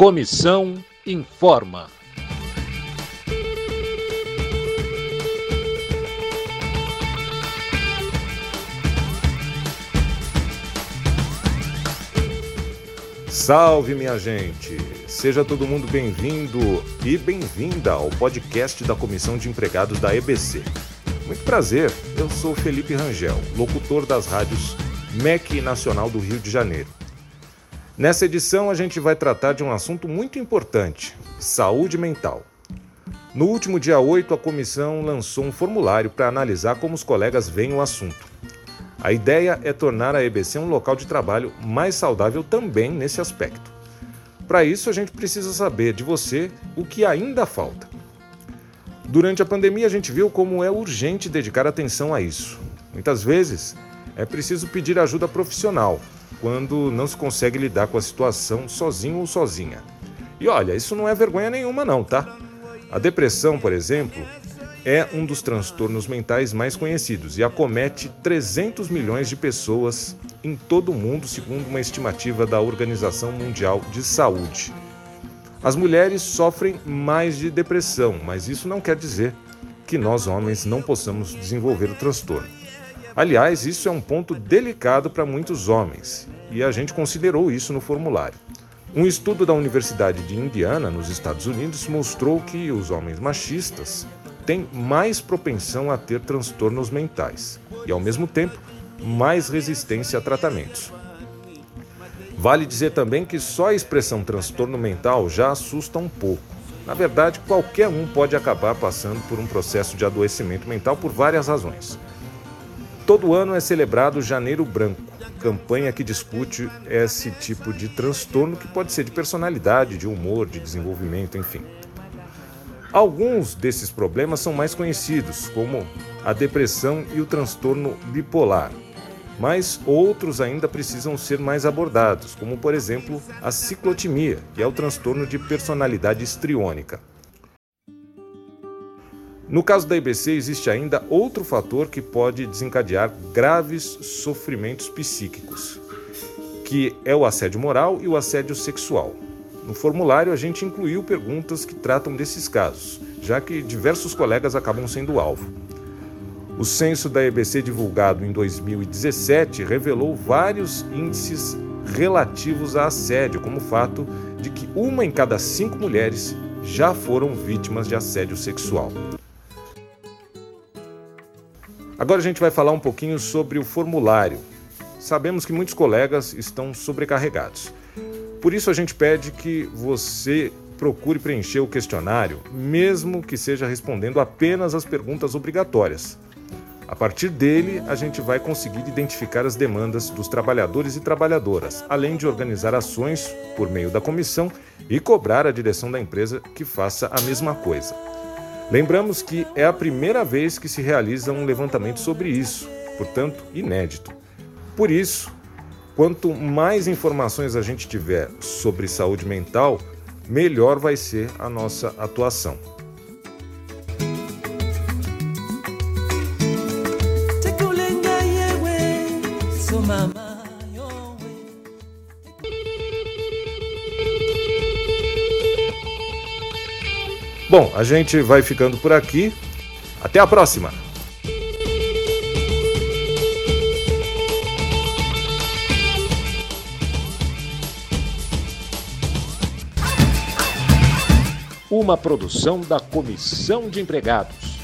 Comissão informa. Salve, minha gente! Seja todo mundo bem-vindo e bem-vinda ao podcast da Comissão de Empregados da EBC. Muito prazer, eu sou Felipe Rangel, locutor das rádios MEC Nacional do Rio de Janeiro. Nessa edição, a gente vai tratar de um assunto muito importante: saúde mental. No último dia 8, a comissão lançou um formulário para analisar como os colegas veem o assunto. A ideia é tornar a EBC um local de trabalho mais saudável também nesse aspecto. Para isso, a gente precisa saber de você o que ainda falta. Durante a pandemia, a gente viu como é urgente dedicar atenção a isso. Muitas vezes, é preciso pedir ajuda profissional quando não se consegue lidar com a situação sozinho ou sozinha. E olha, isso não é vergonha nenhuma, não, tá? A depressão, por exemplo, é um dos transtornos mentais mais conhecidos e acomete 300 milhões de pessoas em todo o mundo, segundo uma estimativa da Organização Mundial de Saúde. As mulheres sofrem mais de depressão, mas isso não quer dizer que nós homens não possamos desenvolver o transtorno. Aliás, isso é um ponto delicado para muitos homens e a gente considerou isso no formulário. Um estudo da Universidade de Indiana, nos Estados Unidos, mostrou que os homens machistas têm mais propensão a ter transtornos mentais e, ao mesmo tempo, mais resistência a tratamentos. Vale dizer também que só a expressão transtorno mental já assusta um pouco. Na verdade, qualquer um pode acabar passando por um processo de adoecimento mental por várias razões. Todo ano é celebrado Janeiro Branco, campanha que discute esse tipo de transtorno que pode ser de personalidade, de humor, de desenvolvimento, enfim. Alguns desses problemas são mais conhecidos, como a depressão e o transtorno bipolar, mas outros ainda precisam ser mais abordados, como por exemplo a ciclotimia, que é o transtorno de personalidade histriônica. No caso da IBC, existe ainda outro fator que pode desencadear graves sofrimentos psíquicos, que é o assédio moral e o assédio sexual. No formulário, a gente incluiu perguntas que tratam desses casos, já que diversos colegas acabam sendo alvo. O censo da EBC divulgado em 2017 revelou vários índices relativos a assédio, como o fato de que uma em cada cinco mulheres já foram vítimas de assédio sexual. Agora a gente vai falar um pouquinho sobre o formulário. Sabemos que muitos colegas estão sobrecarregados. Por isso a gente pede que você procure preencher o questionário, mesmo que seja respondendo apenas as perguntas obrigatórias. A partir dele, a gente vai conseguir identificar as demandas dos trabalhadores e trabalhadoras, além de organizar ações por meio da comissão e cobrar a direção da empresa que faça a mesma coisa. Lembramos que é a primeira vez que se realiza um levantamento sobre isso, portanto, inédito. Por isso, Quanto mais informações a gente tiver sobre saúde mental, melhor vai ser a nossa atuação. Bom, a gente vai ficando por aqui. Até a próxima! uma produção da Comissão de Empregados.